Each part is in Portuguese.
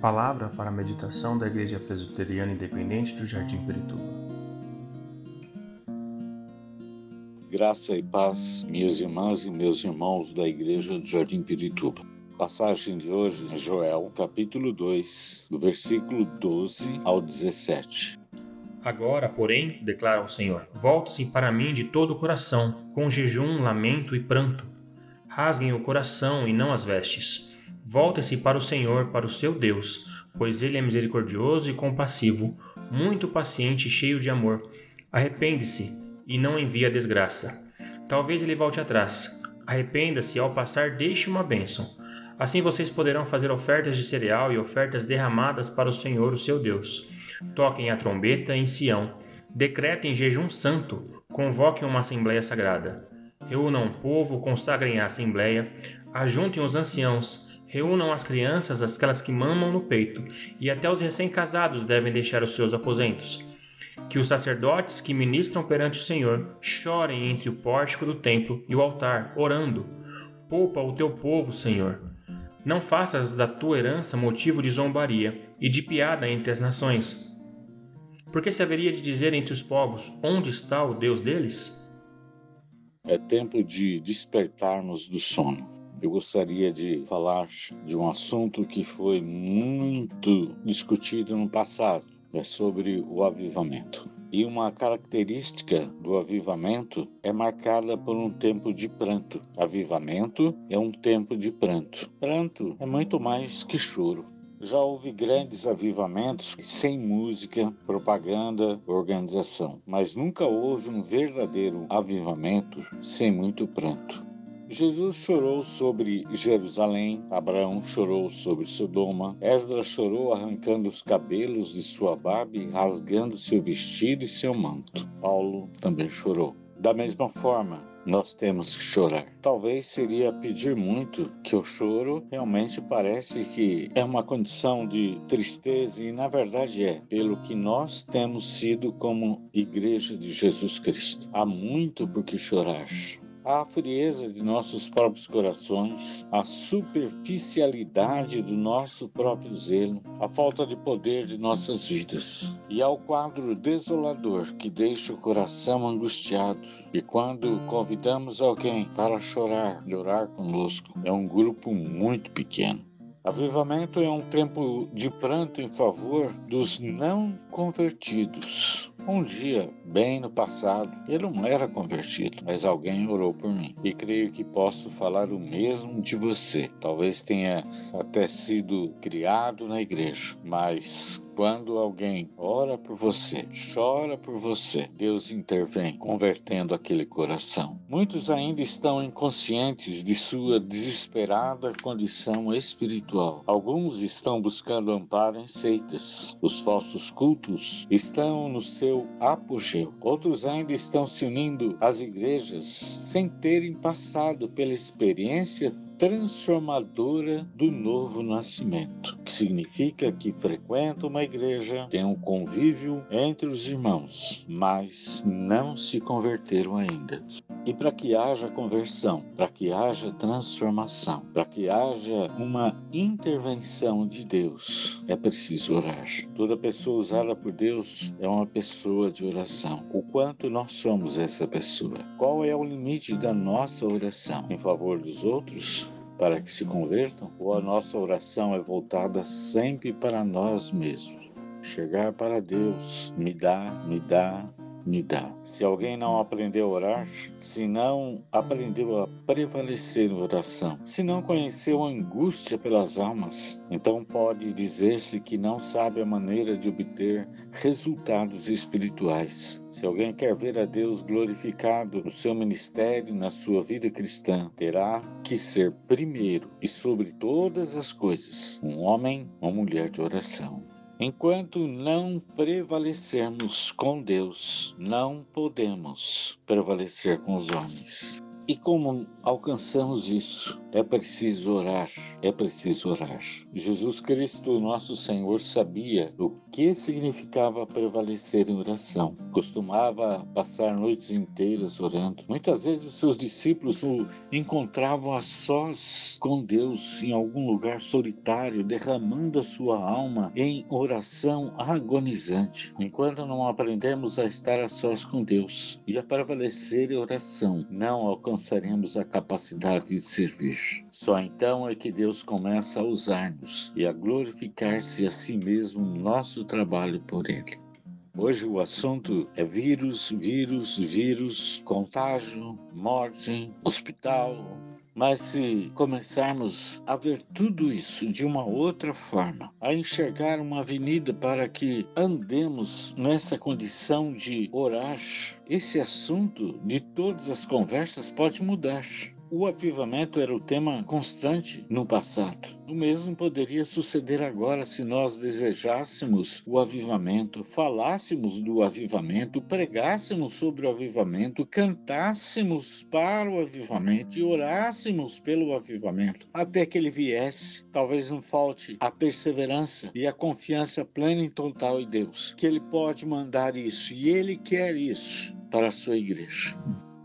Palavra para a meditação da Igreja Presbiteriana Independente do Jardim Pirituba. Graça e paz, minhas irmãs e meus irmãos da Igreja do Jardim Pirituba. Passagem de hoje é Joel, capítulo 2, do versículo 12 ao 17. Agora, porém, declara o Senhor, volte-se para mim de todo o coração, com jejum, lamento e pranto. Rasguem o coração e não as vestes Volte-se para o Senhor, para o seu Deus, pois ele é misericordioso e compassivo, muito paciente e cheio de amor. Arrepende-se e não envia desgraça. Talvez ele volte atrás. Arrependa-se e ao passar deixe uma bênção. Assim vocês poderão fazer ofertas de cereal e ofertas derramadas para o Senhor, o seu Deus. Toquem a trombeta em Sião. Decretem jejum santo. Convoquem uma assembleia sagrada. Reúnam o povo, consagrem a assembleia, ajuntem os anciãos, Reúnam as crianças, aquelas que mamam no peito, e até os recém-casados devem deixar os seus aposentos. Que os sacerdotes que ministram perante o Senhor chorem entre o pórtico do templo e o altar, orando: Poupa o teu povo, Senhor. Não faças da tua herança motivo de zombaria e de piada entre as nações. Porque se haveria de dizer entre os povos: Onde está o Deus deles? É tempo de despertarmos do sono eu gostaria de falar de um assunto que foi muito discutido no passado, é sobre o avivamento. E uma característica do avivamento é marcada por um tempo de pranto. Avivamento é um tempo de pranto. Pranto é muito mais que choro. Já houve grandes avivamentos sem música, propaganda, organização, mas nunca houve um verdadeiro avivamento sem muito pranto. Jesus chorou sobre Jerusalém, Abraão chorou sobre Sodoma, Esdras chorou arrancando os cabelos de sua barba e rasgando seu vestido e seu manto. Paulo também chorou. Da mesma forma, nós temos que chorar. Talvez seria pedir muito, que o choro realmente parece que é uma condição de tristeza e na verdade é, pelo que nós temos sido como igreja de Jesus Cristo. Há muito por que chorar a frieza de nossos próprios corações, a superficialidade do nosso próprio zelo, a falta de poder de nossas vidas, e ao quadro desolador que deixa o coração angustiado. E quando convidamos alguém para chorar e orar conosco, é um grupo muito pequeno. Avivamento é um tempo de pranto em favor dos não convertidos um dia, bem no passado, eu não era convertido, mas alguém orou por mim. E creio que posso falar o mesmo de você. Talvez tenha até sido criado na igreja, mas quando alguém ora por você, chora por você, Deus intervém, convertendo aquele coração. Muitos ainda estão inconscientes de sua desesperada condição espiritual. Alguns estão buscando amparo em seitas. Os falsos cultos estão no seu apogeu. Outros ainda estão se unindo às igrejas sem terem passado pela experiência transformadora do novo nascimento, que significa que frequenta uma igreja, tem um convívio entre os irmãos, mas não se converteram ainda. E para que haja conversão, para que haja transformação, para que haja uma intervenção de Deus, é preciso orar. Toda pessoa usada por Deus é uma pessoa de oração. O quanto nós somos essa pessoa? Qual é o limite da nossa oração em favor dos outros? Para que se convertam? Ou a nossa oração é voltada sempre para nós mesmos? Chegar para Deus, me dá, me dá, me dá. Se alguém não aprendeu a orar, se não aprendeu a prevalecer em oração, se não conheceu a angústia pelas almas, então pode dizer-se que não sabe a maneira de obter resultados espirituais. Se alguém quer ver a Deus glorificado no seu ministério, na sua vida cristã, terá que ser primeiro e sobre todas as coisas um homem ou mulher de oração. Enquanto não prevalecermos com Deus, não podemos prevalecer com os homens. E como alcançamos isso? É preciso orar, é preciso orar. Jesus Cristo, nosso Senhor, sabia o que significava prevalecer em oração. Costumava passar noites inteiras orando. Muitas vezes os seus discípulos o encontravam a sós com Deus em algum lugar solitário, derramando a sua alma em oração agonizante. Enquanto não aprendemos a estar a sós com Deus e a prevalecer em oração, não alcançaremos a capacidade de servir. Só então é que Deus começa a usar-nos e a glorificar-se a si mesmo no nosso trabalho por Ele. Hoje o assunto é vírus, vírus, vírus, contágio, morte, hospital. Mas se começarmos a ver tudo isso de uma outra forma, a enxergar uma avenida para que andemos nessa condição de orar, esse assunto de todas as conversas pode mudar. O avivamento era o tema constante no passado. O mesmo poderia suceder agora se nós desejássemos o avivamento, falássemos do avivamento, pregássemos sobre o avivamento, cantássemos para o avivamento e orássemos pelo avivamento até que ele viesse. Talvez não falte a perseverança e a confiança plena e total em Deus, que ele pode mandar isso e ele quer isso para a sua igreja.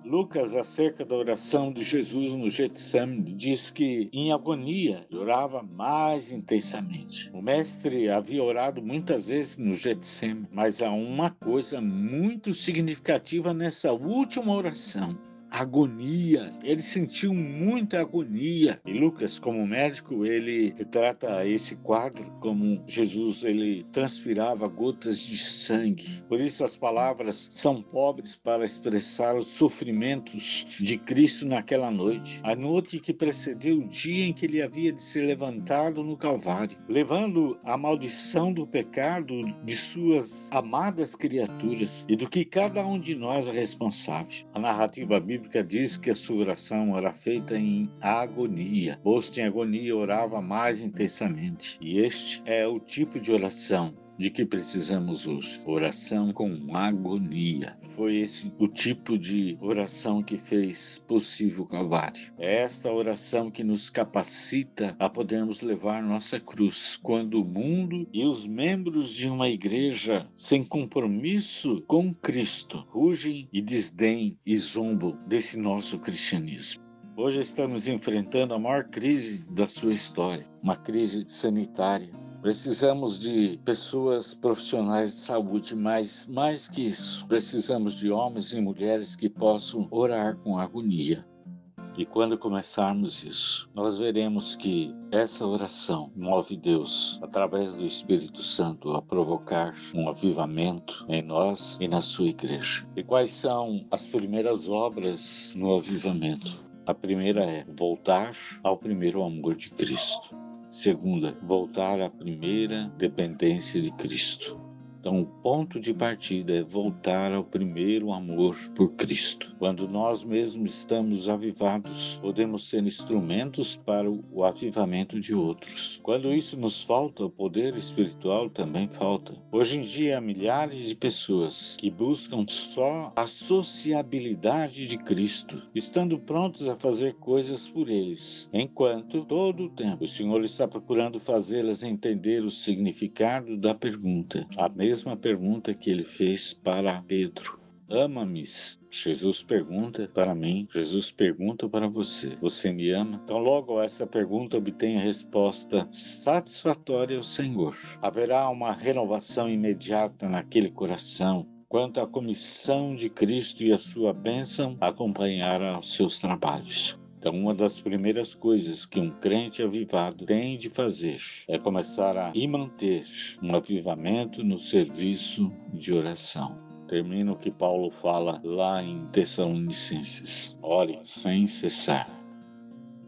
Lucas, acerca da oração de Jesus no Getsemane, diz que em agonia orava mais intensamente. O mestre havia orado muitas vezes no Getsemane, mas há uma coisa muito significativa nessa última oração agonia. Ele sentiu muita agonia. E Lucas, como médico, ele trata esse quadro como Jesus ele transpirava gotas de sangue. Por isso as palavras são pobres para expressar os sofrimentos de Cristo naquela noite, a noite que precedeu o dia em que ele havia de ser levantado no Calvário, levando a maldição do pecado de suas amadas criaturas e do que cada um de nós é responsável. A narrativa bíblica bíblica diz que a sua oração era feita em agonia. Posto em agonia, orava mais intensamente. E este é o tipo de oração de que precisamos hoje. Oração com agonia. Foi esse o tipo de oração que fez possível o Calvário. É esta oração que nos capacita a podermos levar nossa cruz quando o mundo e os membros de uma igreja sem compromisso com Cristo rugem e desdém e zombam desse nosso cristianismo. Hoje estamos enfrentando a maior crise da sua história, uma crise sanitária, Precisamos de pessoas profissionais de saúde, mas mais que isso, precisamos de homens e mulheres que possam orar com agonia. E quando começarmos isso, nós veremos que essa oração move Deus, através do Espírito Santo, a provocar um avivamento em nós e na sua igreja. E quais são as primeiras obras no avivamento? A primeira é voltar ao primeiro amor de Cristo. Segunda, voltar à primeira dependência de Cristo. Então, o ponto de partida é voltar ao primeiro amor por Cristo. Quando nós mesmos estamos avivados, podemos ser instrumentos para o avivamento de outros. Quando isso nos falta, o poder espiritual também falta. Hoje em dia, há milhares de pessoas que buscam só a sociabilidade de Cristo, estando prontos a fazer coisas por eles, enquanto todo o tempo o Senhor está procurando fazê-las entender o significado da pergunta. A mesma mesma pergunta que ele fez para Pedro. Ama-me? Jesus pergunta para mim, Jesus pergunta para você: Você me ama? Então, logo essa pergunta obtém a resposta satisfatória ao Senhor. Haverá uma renovação imediata naquele coração, quanto à comissão de Cristo e a sua bênção acompanhará os seus trabalhos. Então, uma das primeiras coisas que um crente avivado tem de fazer é começar a manter um avivamento no serviço de oração. Termino o que Paulo fala lá em Tessalonicenses: ore sem cessar.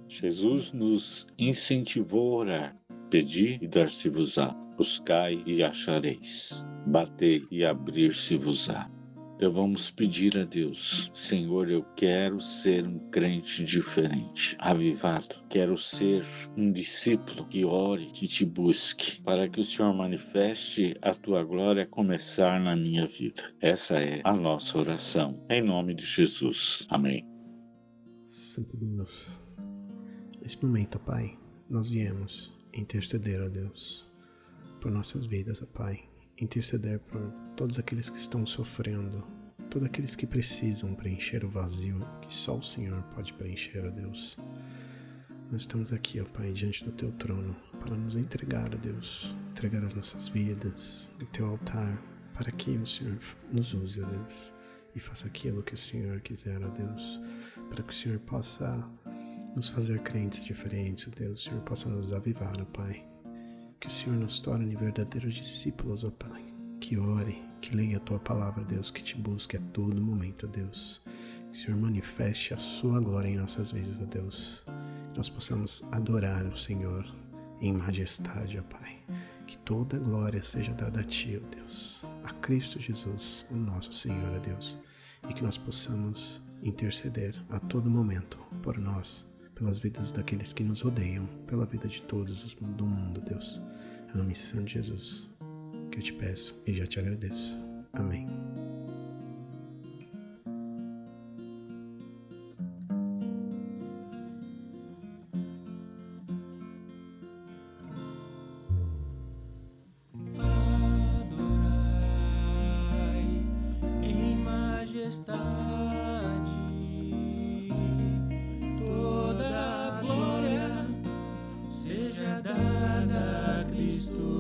Jesus nos incentivou a orar. Pedi e dar-se-vos-á. Buscai e achareis. Batei e abrir-se-vos-á. Então vamos pedir a Deus, Senhor, eu quero ser um crente diferente, avivado. Quero ser um discípulo que ore, que te busque, para que o Senhor manifeste a tua glória a começar na minha vida. Essa é a nossa oração. Em nome de Jesus. Amém. Santo Deus, nesse momento, Pai, nós viemos interceder, ó Deus, por nossas vidas, Pai, interceder por todos aqueles que estão sofrendo, todos aqueles que precisam preencher o vazio que só o Senhor pode preencher, ó Deus. Nós estamos aqui, ó Pai, diante do Teu trono, para nos entregar, ó Deus, entregar as nossas vidas no Teu altar, para que o Senhor nos use, ó Deus, e faça aquilo que o Senhor quiser, ó Deus, para que o Senhor possa nos fazer crentes diferentes, ó Deus, o Senhor possa nos avivar, ó Pai. Que o Senhor nos torne verdadeiros discípulos, ó Pai. Que ore, que leia a Tua palavra, Deus, que te busque a todo momento, Deus. Que o Senhor manifeste a Sua glória em nossas vidas, ó Deus nós possamos adorar o Senhor em majestade, ó Pai. Que toda glória seja dada a Ti, ó Deus, a Cristo Jesus, o nosso Senhor, ó Deus, e que nós possamos interceder a todo momento por nós, pelas vidas daqueles que nos rodeiam, pela vida de todos os do mundo, Deus. Nome santo Jesus, que eu te peço e já te agradeço. Amém. de Christus.